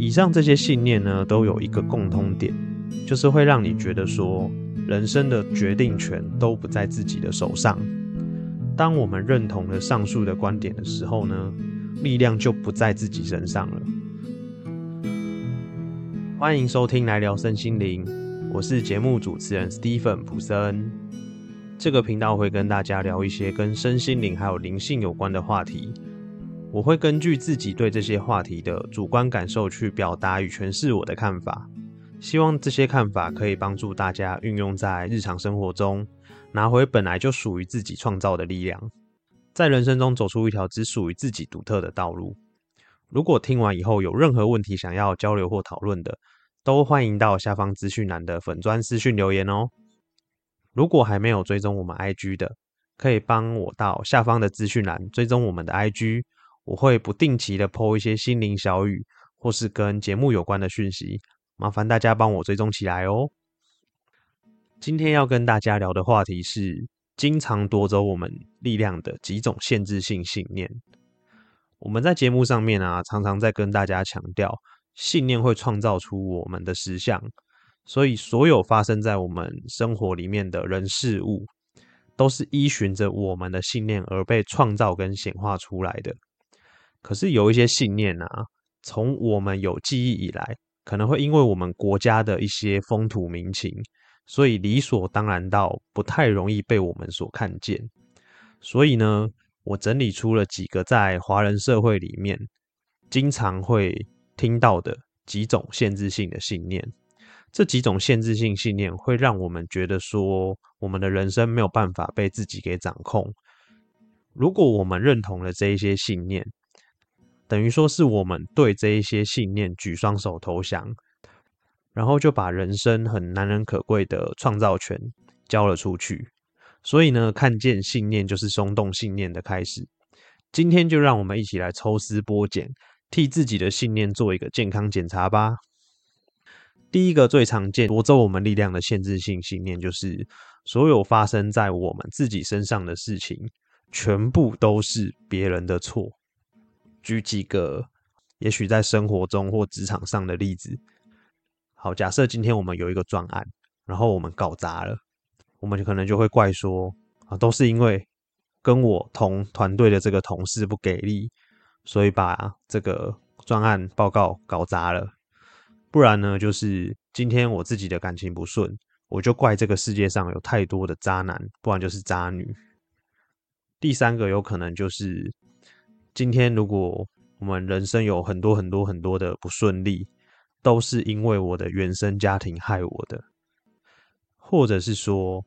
以上这些信念呢，都有一个共通点，就是会让你觉得说，人生的决定权都不在自己的手上。当我们认同了上述的观点的时候呢，力量就不在自己身上了。欢迎收听来聊身心灵，我是节目主持人 Stephen 普森。这个频道会跟大家聊一些跟身心灵还有灵性有关的话题。我会根据自己对这些话题的主观感受去表达与诠释我的看法，希望这些看法可以帮助大家运用在日常生活中，拿回本来就属于自己创造的力量，在人生中走出一条只属于自己独特的道路。如果听完以后有任何问题想要交流或讨论的，都欢迎到下方资讯栏的粉砖私讯留言哦。如果还没有追踪我们 IG 的，可以帮我到下方的资讯栏追踪我们的 IG。我会不定期的 po 一些心灵小语，或是跟节目有关的讯息，麻烦大家帮我追踪起来哦。今天要跟大家聊的话题是经常夺走我们力量的几种限制性信念。我们在节目上面啊，常常在跟大家强调，信念会创造出我们的实相，所以所有发生在我们生活里面的人事物，都是依循着我们的信念而被创造跟显化出来的。可是有一些信念啊，从我们有记忆以来，可能会因为我们国家的一些风土民情，所以理所当然到不太容易被我们所看见。所以呢，我整理出了几个在华人社会里面经常会听到的几种限制性的信念。这几种限制性信念会让我们觉得说，我们的人生没有办法被自己给掌控。如果我们认同了这一些信念，等于说是我们对这一些信念举双手投降，然后就把人生很难能可贵的创造权交了出去。所以呢，看见信念就是松动信念的开始。今天就让我们一起来抽丝剥茧，替自己的信念做一个健康检查吧。第一个最常见夺走我们力量的限制性信念，就是所有发生在我们自己身上的事情，全部都是别人的错。举几个也许在生活中或职场上的例子。好，假设今天我们有一个专案，然后我们搞砸了，我们可能就会怪说啊，都是因为跟我同团队的这个同事不给力，所以把这个专案报告搞砸了。不然呢，就是今天我自己的感情不顺，我就怪这个世界上有太多的渣男，不然就是渣女。第三个有可能就是。今天，如果我们人生有很多很多很多的不顺利，都是因为我的原生家庭害我的，或者是说，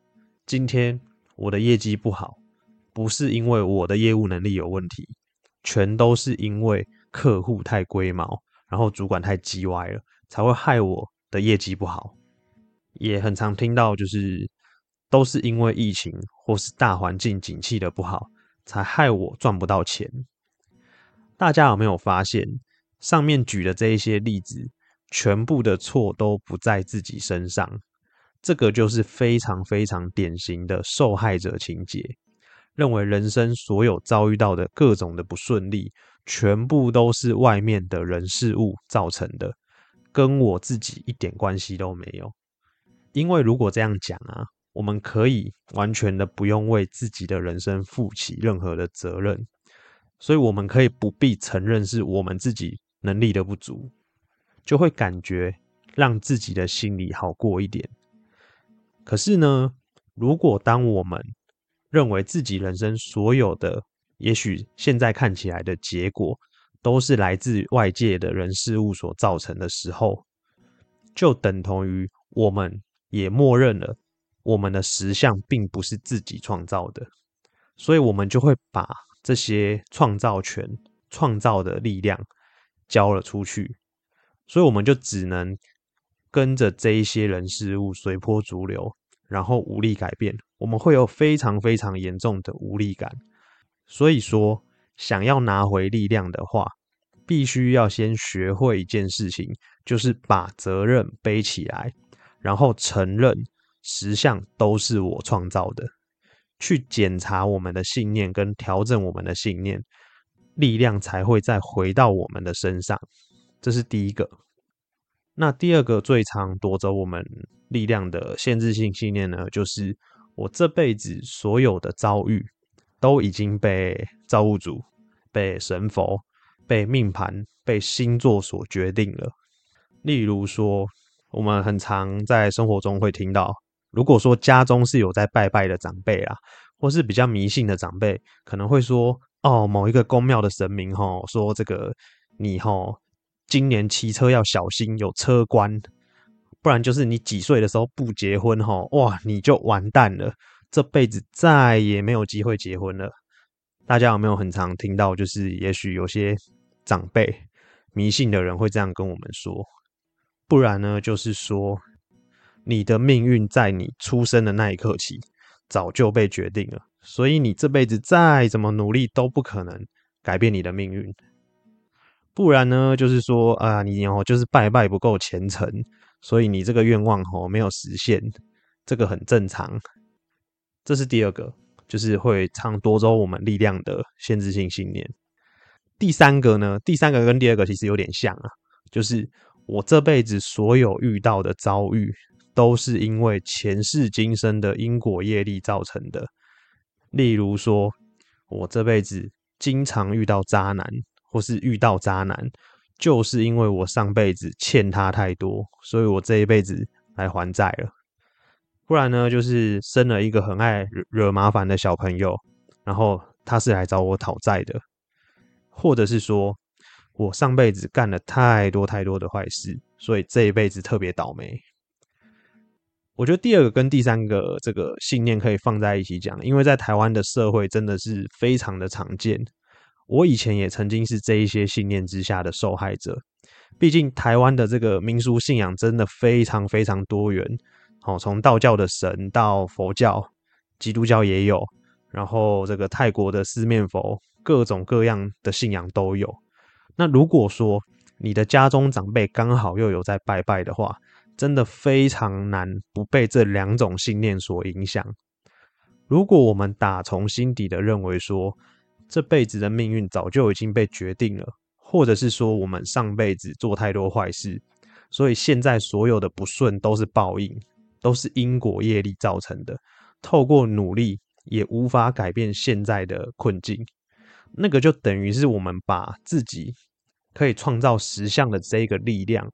今天我的业绩不好，不是因为我的业务能力有问题，全都是因为客户太龟毛，然后主管太叽歪了，才会害我的业绩不好。也很常听到，就是都是因为疫情或是大环境景气的不好，才害我赚不到钱。大家有没有发现，上面举的这一些例子，全部的错都不在自己身上？这个就是非常非常典型的受害者情节，认为人生所有遭遇到的各种的不顺利，全部都是外面的人事物造成的，跟我自己一点关系都没有。因为如果这样讲啊，我们可以完全的不用为自己的人生负起任何的责任。所以，我们可以不必承认是我们自己能力的不足，就会感觉让自己的心里好过一点。可是呢，如果当我们认为自己人生所有的，也许现在看起来的结果，都是来自外界的人事物所造成的时候，就等同于我们也默认了我们的实相并不是自己创造的，所以我们就会把。这些创造权、创造的力量交了出去，所以我们就只能跟着这一些人事物随波逐流，然后无力改变。我们会有非常非常严重的无力感。所以说，想要拿回力量的话，必须要先学会一件事情，就是把责任背起来，然后承认实相都是我创造的。去检查我们的信念，跟调整我们的信念，力量才会再回到我们的身上。这是第一个。那第二个最常夺走我们力量的限制性信念呢，就是我这辈子所有的遭遇都已经被造物主、被神佛、被命盘、被星座所决定了。例如说，我们很常在生活中会听到，如果说家中是有在拜拜的长辈啊，或是比较迷信的长辈，可能会说：“哦，某一个宫庙的神明，吼，说这个你，吼。”今年骑车要小心，有车关，不然就是你几岁的时候不结婚哈，哇，你就完蛋了，这辈子再也没有机会结婚了。大家有没有很常听到？就是也许有些长辈迷信的人会这样跟我们说，不然呢，就是说你的命运在你出生的那一刻起早就被决定了，所以你这辈子再怎么努力都不可能改变你的命运。不然呢，就是说啊，你哦，就是拜拜不够虔诚，所以你这个愿望哦没有实现，这个很正常。这是第二个，就是会唱夺走我们力量的限制性信念。第三个呢，第三个跟第二个其实有点像啊，就是我这辈子所有遇到的遭遇，都是因为前世今生的因果业力造成的。例如说，我这辈子经常遇到渣男。或是遇到渣男，就是因为我上辈子欠他太多，所以我这一辈子来还债了。不然呢，就是生了一个很爱惹麻烦的小朋友，然后他是来找我讨债的。或者是说我上辈子干了太多太多的坏事，所以这一辈子特别倒霉。我觉得第二个跟第三个这个信念可以放在一起讲，因为在台湾的社会真的是非常的常见。我以前也曾经是这一些信念之下的受害者，毕竟台湾的这个民俗信仰真的非常非常多元，好，从道教的神到佛教、基督教也有，然后这个泰国的四面佛，各种各样的信仰都有。那如果说你的家中长辈刚好又有在拜拜的话，真的非常难不被这两种信念所影响。如果我们打从心底的认为说，这辈子的命运早就已经被决定了，或者是说我们上辈子做太多坏事，所以现在所有的不顺都是报应，都是因果业力造成的。透过努力也无法改变现在的困境，那个就等于是我们把自己可以创造实相的这个力量，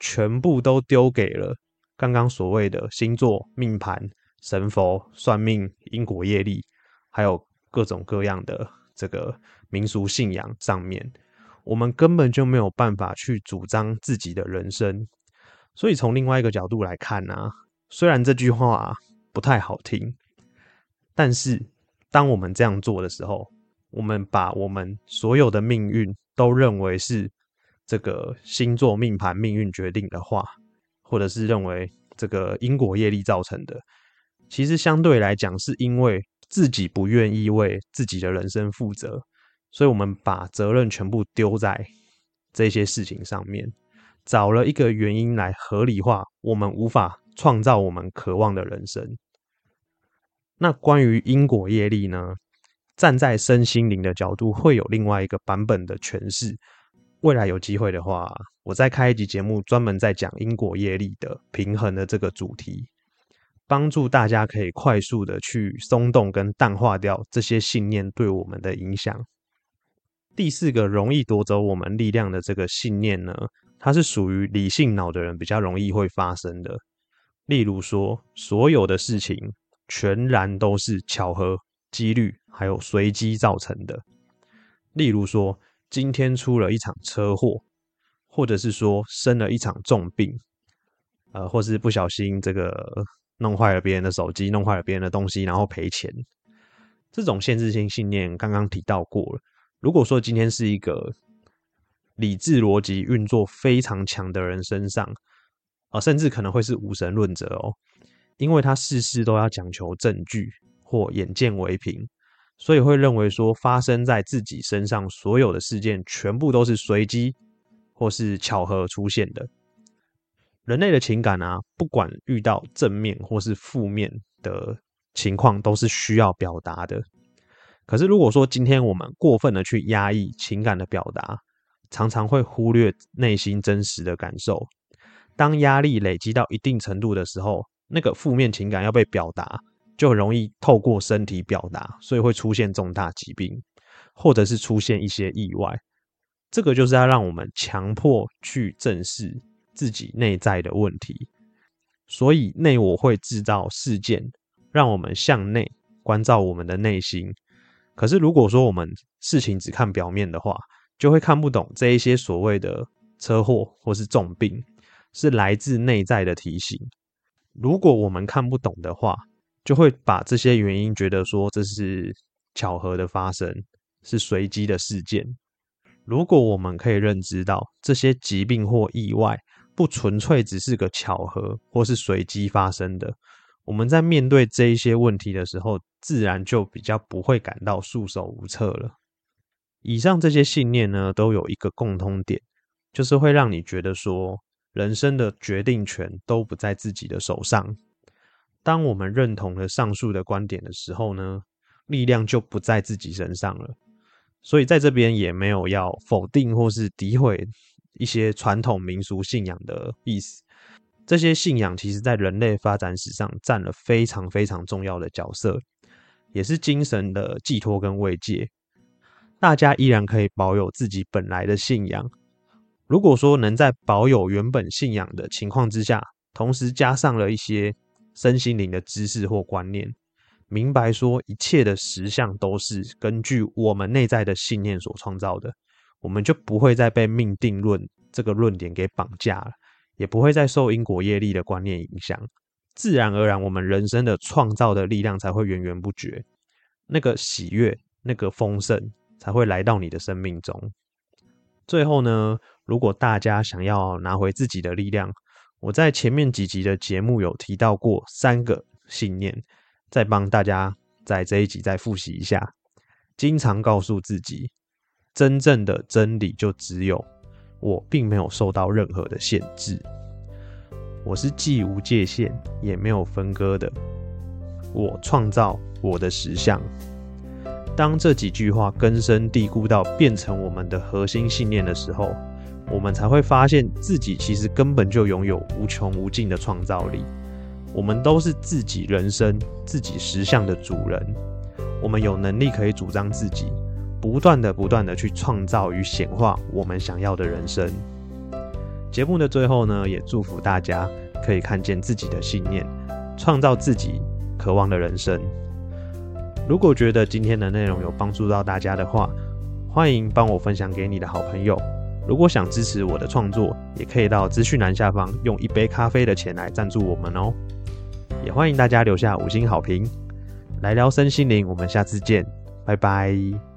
全部都丢给了刚刚所谓的星座、命盘、神佛、算命、因果业力，还有各种各样的。这个民俗信仰上面，我们根本就没有办法去主张自己的人生。所以从另外一个角度来看呢，虽然这句话不太好听，但是当我们这样做的时候，我们把我们所有的命运都认为是这个星座命盘命运决定的话，或者是认为这个因果业力造成的，其实相对来讲是因为。自己不愿意为自己的人生负责，所以我们把责任全部丢在这些事情上面，找了一个原因来合理化我们无法创造我们渴望的人生。那关于因果业力呢？站在身心灵的角度，会有另外一个版本的诠释。未来有机会的话，我再开一集节目，专门在讲因果业力的平衡的这个主题。帮助大家可以快速的去松动跟淡化掉这些信念对我们的影响。第四个容易夺走我们力量的这个信念呢，它是属于理性脑的人比较容易会发生的。例如说，所有的事情全然都是巧合、几率还有随机造成的。例如说，今天出了一场车祸，或者是说生了一场重病，呃，或是不小心这个。弄坏了别人的手机，弄坏了别人的东西，然后赔钱。这种限制性信念刚刚提到过了。如果说今天是一个理智逻辑运作非常强的人身上，啊，甚至可能会是无神论者哦，因为他事事都要讲求证据或眼见为凭，所以会认为说发生在自己身上所有的事件全部都是随机或是巧合出现的。人类的情感啊，不管遇到正面或是负面的情况，都是需要表达的。可是，如果说今天我们过分的去压抑情感的表达，常常会忽略内心真实的感受。当压力累积到一定程度的时候，那个负面情感要被表达，就很容易透过身体表达，所以会出现重大疾病，或者是出现一些意外。这个就是要让我们强迫去正视自己内在的问题。所以内我会制造事件，让我们向内关照我们的内心。可是如果说我们事情只看表面的话，就会看不懂这一些所谓的车祸或是重病，是来自内在的提醒。如果我们看不懂的话，就会把这些原因觉得说这是巧合的发生，是随机的事件。如果我们可以认知到这些疾病或意外不纯粹只是个巧合或是随机发生的，我们在面对这一些问题的时候，自然就比较不会感到束手无策了。以上这些信念呢，都有一个共通点，就是会让你觉得说，人生的决定权都不在自己的手上。当我们认同了上述的观点的时候呢，力量就不在自己身上了。所以在这边也没有要否定或是诋毁一些传统民俗信仰的意思。这些信仰其实在人类发展史上占了非常非常重要的角色，也是精神的寄托跟慰藉。大家依然可以保有自己本来的信仰。如果说能在保有原本信仰的情况之下，同时加上了一些身心灵的知识或观念，明白说一切的实相都是根据我们内在的信念所创造的，我们就不会再被命定论这个论点给绑架了，也不会再受因果业力的观念影响，自然而然，我们人生的创造的力量才会源源不绝，那个喜悦，那个丰盛。才会来到你的生命中。最后呢，如果大家想要拿回自己的力量，我在前面几集的节目有提到过三个信念，再帮大家在这一集再复习一下。经常告诉自己，真正的真理就只有我，并没有受到任何的限制，我是既无界限也没有分割的，我创造我的实相。当这几句话根深蒂固到变成我们的核心信念的时候，我们才会发现自己其实根本就拥有无穷无尽的创造力。我们都是自己人生、自己实相的主人。我们有能力可以主张自己，不断的、不断的去创造与显化我们想要的人生。节目的最后呢，也祝福大家可以看见自己的信念，创造自己渴望的人生。如果觉得今天的内容有帮助到大家的话，欢迎帮我分享给你的好朋友。如果想支持我的创作，也可以到资讯栏下方用一杯咖啡的钱来赞助我们哦。也欢迎大家留下五星好评。来聊身心灵，我们下次见，拜拜。